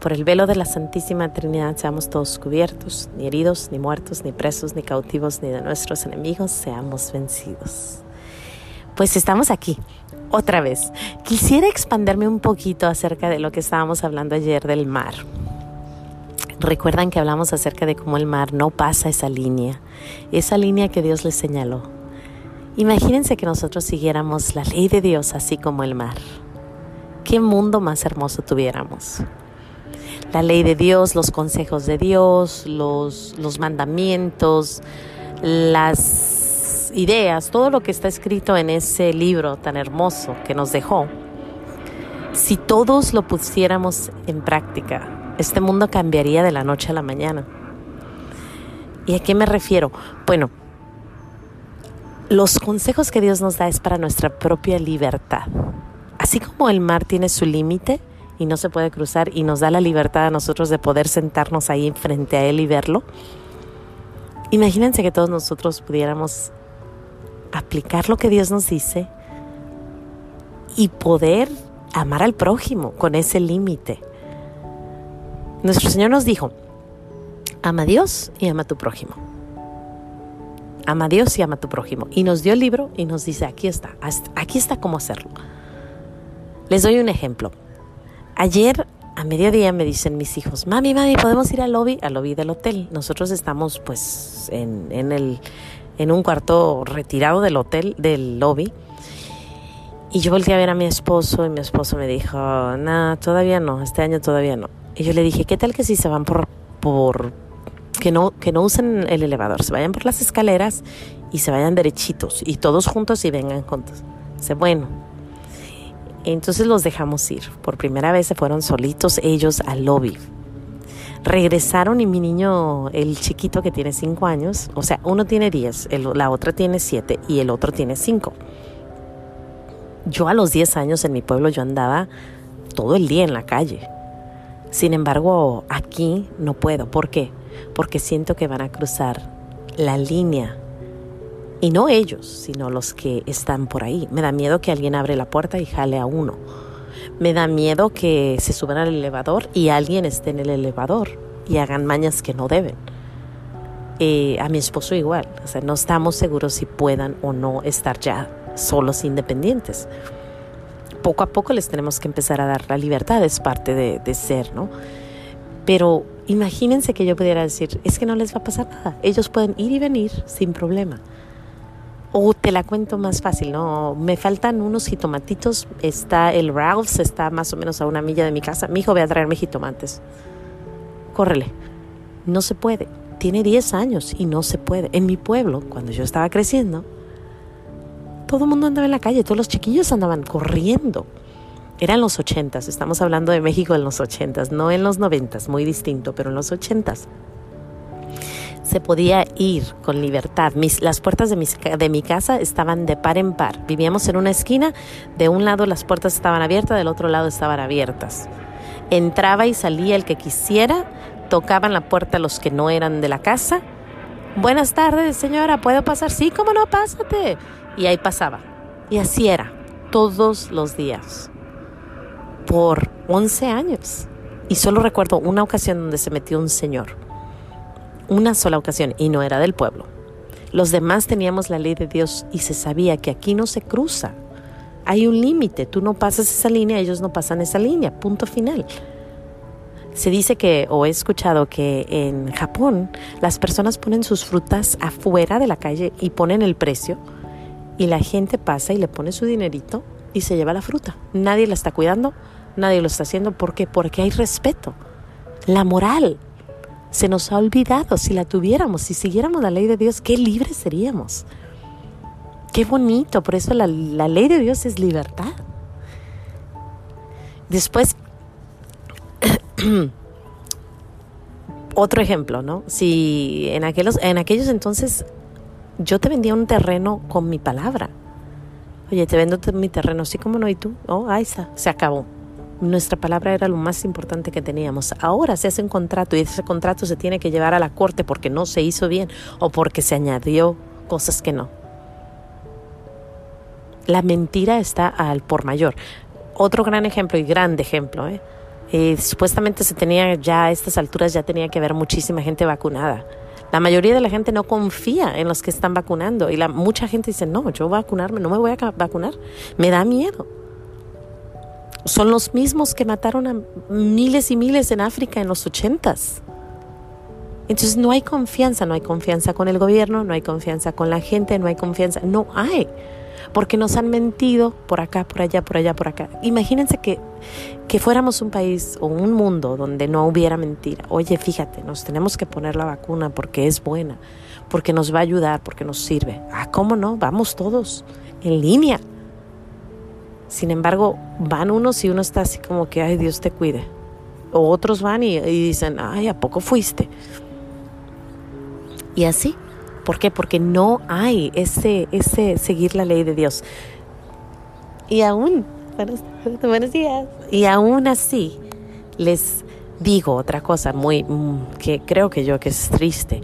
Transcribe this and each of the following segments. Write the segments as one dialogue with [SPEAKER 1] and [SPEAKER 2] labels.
[SPEAKER 1] Por el velo de la Santísima Trinidad seamos todos cubiertos, ni heridos, ni muertos, ni presos, ni cautivos, ni de nuestros enemigos seamos vencidos. Pues estamos aquí, otra vez. Quisiera expanderme un poquito acerca de lo que estábamos hablando ayer del mar. Recuerdan que hablamos acerca de cómo el mar no pasa esa línea, esa línea que Dios le señaló. Imagínense que nosotros siguiéramos la ley de Dios así como el mar. ¿Qué mundo más hermoso tuviéramos? La ley de Dios, los consejos de Dios, los, los mandamientos, las ideas, todo lo que está escrito en ese libro tan hermoso que nos dejó, si todos lo pusiéramos en práctica, este mundo cambiaría de la noche a la mañana. ¿Y a qué me refiero? Bueno, los consejos que Dios nos da es para nuestra propia libertad. Así como el mar tiene su límite, y no se puede cruzar y nos da la libertad a nosotros de poder sentarnos ahí frente a Él y verlo. Imagínense que todos nosotros pudiéramos aplicar lo que Dios nos dice y poder amar al prójimo con ese límite. Nuestro Señor nos dijo, ama a Dios y ama a tu prójimo. Ama a Dios y ama a tu prójimo. Y nos dio el libro y nos dice, aquí está, aquí está cómo hacerlo. Les doy un ejemplo. Ayer a mediodía me dicen mis hijos, mami, mami, ¿podemos ir al lobby? Al lobby del hotel. Nosotros estamos pues en, en, el, en un cuarto retirado del hotel, del lobby. Y yo volteé a ver a mi esposo y mi esposo me dijo, nada, todavía no, este año todavía no. Y yo le dije, ¿qué tal que si se van por, por que no, que no usen el elevador, se vayan por las escaleras y se vayan derechitos y todos juntos y vengan juntos? Dice, bueno, entonces los dejamos ir. Por primera vez se fueron solitos ellos al lobby. Regresaron y mi niño, el chiquito que tiene 5 años, o sea, uno tiene 10, la otra tiene 7 y el otro tiene 5. Yo a los 10 años en mi pueblo yo andaba todo el día en la calle. Sin embargo, aquí no puedo. ¿Por qué? Porque siento que van a cruzar la línea y no ellos, sino los que están por ahí. Me da miedo que alguien abre la puerta y jale a uno. Me da miedo que se suban al elevador y alguien esté en el elevador y hagan mañas que no deben. Eh, a mi esposo igual. O sea, no estamos seguros si puedan o no estar ya solos independientes. Poco a poco les tenemos que empezar a dar la libertad, es parte de, de ser, ¿no? Pero imagínense que yo pudiera decir, es que no les va a pasar nada. Ellos pueden ir y venir sin problema. O te la cuento más fácil, ¿no? Me faltan unos jitomatitos. Está el Ralph's, está más o menos a una milla de mi casa. Mi hijo ve a traerme jitomates. Córrele. No se puede. Tiene 10 años y no se puede. En mi pueblo, cuando yo estaba creciendo, todo el mundo andaba en la calle, todos los chiquillos andaban corriendo. Eran los ochentas, estamos hablando de México en los ochentas, no en los noventas, muy distinto, pero en los ochentas se podía ir con libertad. Mis, las puertas de mi, de mi casa estaban de par en par. Vivíamos en una esquina, de un lado las puertas estaban abiertas, del otro lado estaban abiertas. Entraba y salía el que quisiera, tocaban la puerta los que no eran de la casa. Buenas tardes, señora, ¿puedo pasar? Sí, cómo no, pásate. Y ahí pasaba. Y así era, todos los días, por 11 años. Y solo recuerdo una ocasión donde se metió un señor una sola ocasión y no era del pueblo. Los demás teníamos la ley de Dios y se sabía que aquí no se cruza. Hay un límite, tú no pasas esa línea, ellos no pasan esa línea, punto final. Se dice que, o he escuchado que en Japón las personas ponen sus frutas afuera de la calle y ponen el precio y la gente pasa y le pone su dinerito y se lleva la fruta. Nadie la está cuidando, nadie lo está haciendo. ¿Por qué? Porque hay respeto. La moral, se nos ha olvidado. Si la tuviéramos, si siguiéramos la ley de Dios, qué libres seríamos. Qué bonito, por eso la, ley de Dios es libertad. Después, otro ejemplo, ¿no? Si en aquellos, en aquellos entonces yo te vendía un terreno con mi palabra. Oye, te vendo mi terreno, sí como no, y tú, oh, ahí está, se acabó. Nuestra palabra era lo más importante que teníamos. Ahora se hace un contrato y ese contrato se tiene que llevar a la corte porque no se hizo bien o porque se añadió cosas que no. La mentira está al por mayor. Otro gran ejemplo y grande ejemplo, ¿eh? Eh, supuestamente se tenía ya a estas alturas ya tenía que haber muchísima gente vacunada. La mayoría de la gente no confía en los que están vacunando y la, mucha gente dice, no, yo vacunarme, no me voy a vacunar, me da miedo. Son los mismos que mataron a miles y miles en África en los ochentas. Entonces no hay confianza, no hay confianza con el gobierno, no hay confianza con la gente, no hay confianza, no hay porque nos han mentido por acá, por allá, por allá, por acá. Imagínense que, que fuéramos un país o un mundo donde no hubiera mentira. Oye, fíjate, nos tenemos que poner la vacuna porque es buena, porque nos va a ayudar, porque nos sirve. Ah, ¿cómo no? Vamos todos en línea. Sin embargo, van unos y uno está así como que, ay, Dios te cuide. O otros van y, dicen, ay, ¿a poco fuiste? Y así ¿Por qué? Porque no hay ese, ese seguir la ley de Dios. Y aún, buenos, días. Y aún así, les digo otra cosa muy, mm, que creo que yo que es triste.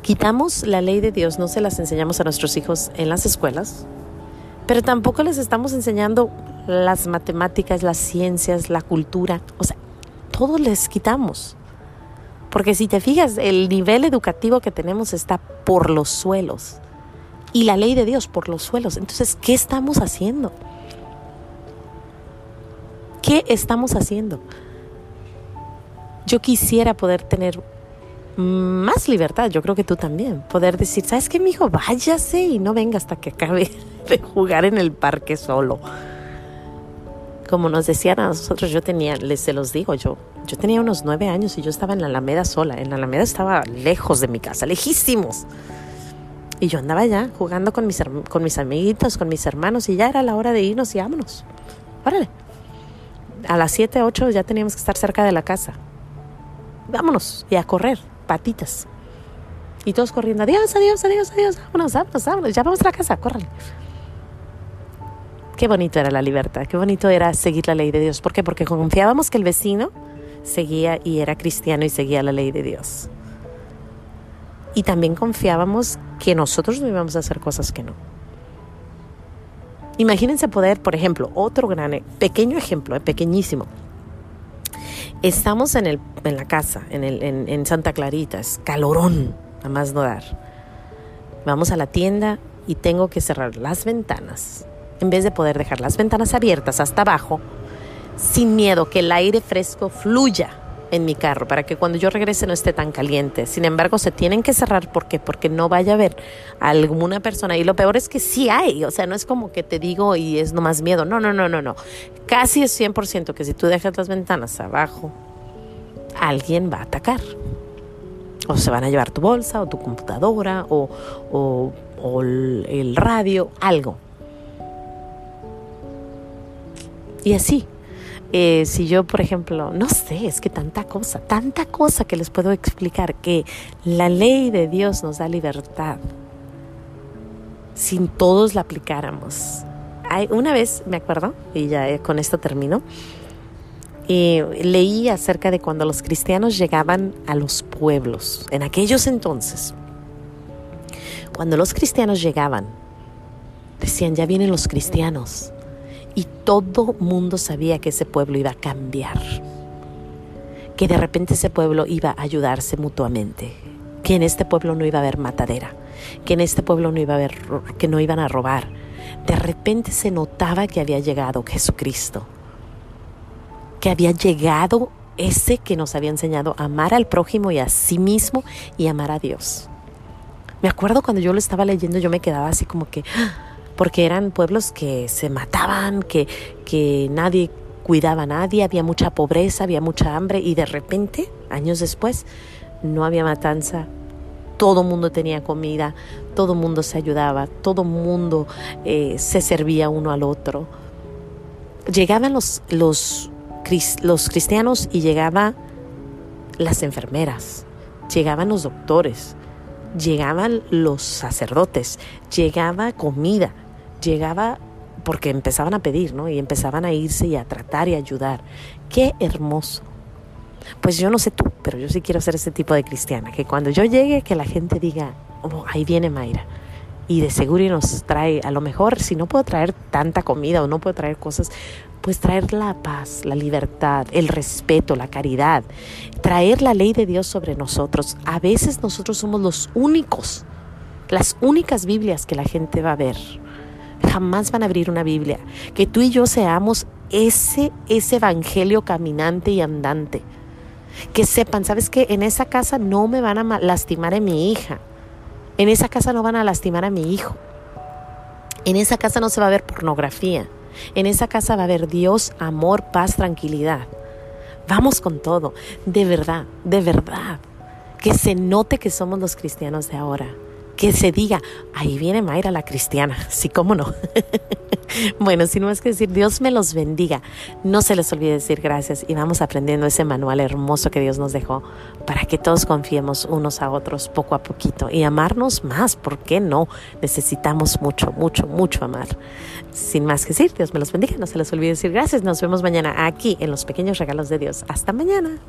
[SPEAKER 1] Quitamos la ley de Dios, no se las enseñamos a nuestros hijos en las escuelas, pero tampoco les estamos enseñando las matemáticas, las ciencias, la cultura. O sea, todo les quitamos. Porque si te fijas, el nivel educativo que tenemos está por los suelos. Y la ley de Dios por los suelos. Entonces, ¿qué estamos haciendo? ¿Qué estamos haciendo? Yo quisiera poder tener más libertad, yo creo que tú también, poder decir, ¿sabes qué, mi hijo? Váyase y no venga hasta que acabe de jugar en el parque solo. Como nos decían a nosotros, yo tenía, les se los digo, yo yo tenía unos nueve años y yo estaba en la Alameda sola. En la Alameda estaba lejos de mi casa, lejísimos. Y yo andaba allá jugando con mis, con mis amiguitos, con mis hermanos, y ya era la hora de irnos y vámonos. Órale. A las siete, ocho ya teníamos que estar cerca de la casa. Vámonos. Y a correr, patitas. Y todos corriendo, adiós, adiós, adiós, adiós, vámonos, vámonos, vámonos, ya vamos a la casa, córrale. Qué bonito era la libertad, qué bonito era seguir la ley de Dios. ¿Por qué? Porque confiábamos que el vecino seguía y era cristiano y seguía la ley de Dios. Y también confiábamos que nosotros no íbamos a hacer cosas que no. Imagínense poder, por ejemplo, otro gran, e, pequeño ejemplo, eh, pequeñísimo. Estamos en, el, en la casa, en, el, en, en Santa Clarita, es calorón, a más no dar. Vamos a la tienda y tengo que cerrar las ventanas. En vez de poder dejar las ventanas abiertas hasta abajo, sin miedo, que el aire fresco fluya en mi carro para que cuando yo regrese no esté tan caliente. Sin embargo, se tienen que cerrar ¿por qué? porque no vaya a haber alguna persona y lo peor es que sí hay, o sea, no es como que te digo y es nomás miedo. No, no, no, no, no. Casi es 100% que si tú dejas las ventanas abajo, alguien va a atacar. O se van a llevar tu bolsa o tu computadora o, o, o el radio, algo. Y así, eh, si yo, por ejemplo, no sé, es que tanta cosa, tanta cosa que les puedo explicar, que la ley de Dios nos da libertad. Sin todos la aplicáramos. Hay, una vez, me acuerdo, y ya eh, con esto termino, y leí acerca de cuando los cristianos llegaban a los pueblos, en aquellos entonces. Cuando los cristianos llegaban, decían, ya vienen los cristianos y todo mundo sabía que ese pueblo iba a cambiar, que de repente ese pueblo iba a ayudarse mutuamente, que en este pueblo no iba a haber matadera, que en este pueblo no iba a haber, que no iban a robar. De repente se notaba que había llegado Jesucristo, que había llegado ese que nos había enseñado a amar al prójimo y a sí mismo y amar a Dios. Me acuerdo cuando yo lo estaba leyendo, yo me quedaba así como que, ¡ah! Porque eran pueblos que se mataban, que, que nadie cuidaba a nadie, había mucha pobreza, había mucha hambre y de repente, años después, no había matanza, todo mundo tenía comida, todo mundo se ayudaba, todo mundo eh, se servía uno al otro. Llegaban los, los, los cristianos y llegaban las enfermeras, llegaban los doctores, llegaban los sacerdotes, llegaba comida, llegaba porque empezaban a pedir, ¿no? Y empezaban a irse y a tratar y ayudar. Qué hermoso. Pues yo no sé tú, pero yo sí quiero ser ese tipo de cristiana, que cuando yo llegue, que la gente diga, oh, ahí viene Mayra. Y de seguro nos trae, a lo mejor, si no puedo traer tanta comida o no puedo traer cosas, pues traer la paz, la libertad, el respeto, la caridad, traer la ley de Dios sobre nosotros. A veces nosotros somos los únicos, las únicas Biblias que la gente va a ver. Jamás van a abrir una Biblia. Que tú y yo seamos ese, ese evangelio caminante y andante que sepan, ¿sabes qué? En esa casa no me van a lastimar a mi hija. En esa casa no van a lastimar a mi hijo. En esa casa no se va a ver pornografía. En esa casa va a haber Dios, amor, paz, tranquilidad. Vamos con todo. De verdad, de verdad. Que se note que somos los cristianos de ahora que se diga, ahí viene Mayra la cristiana, sí, cómo no. bueno, sin más que decir, Dios me los bendiga. No se les olvide decir gracias y vamos aprendiendo ese manual hermoso que Dios nos dejó para que todos confiemos unos a otros poco a poquito y amarnos más, ¿por qué no? Necesitamos mucho, mucho, mucho amar. Sin más que decir, Dios me los bendiga, no se les olvide decir gracias. Nos vemos mañana aquí en los pequeños regalos de Dios. Hasta mañana.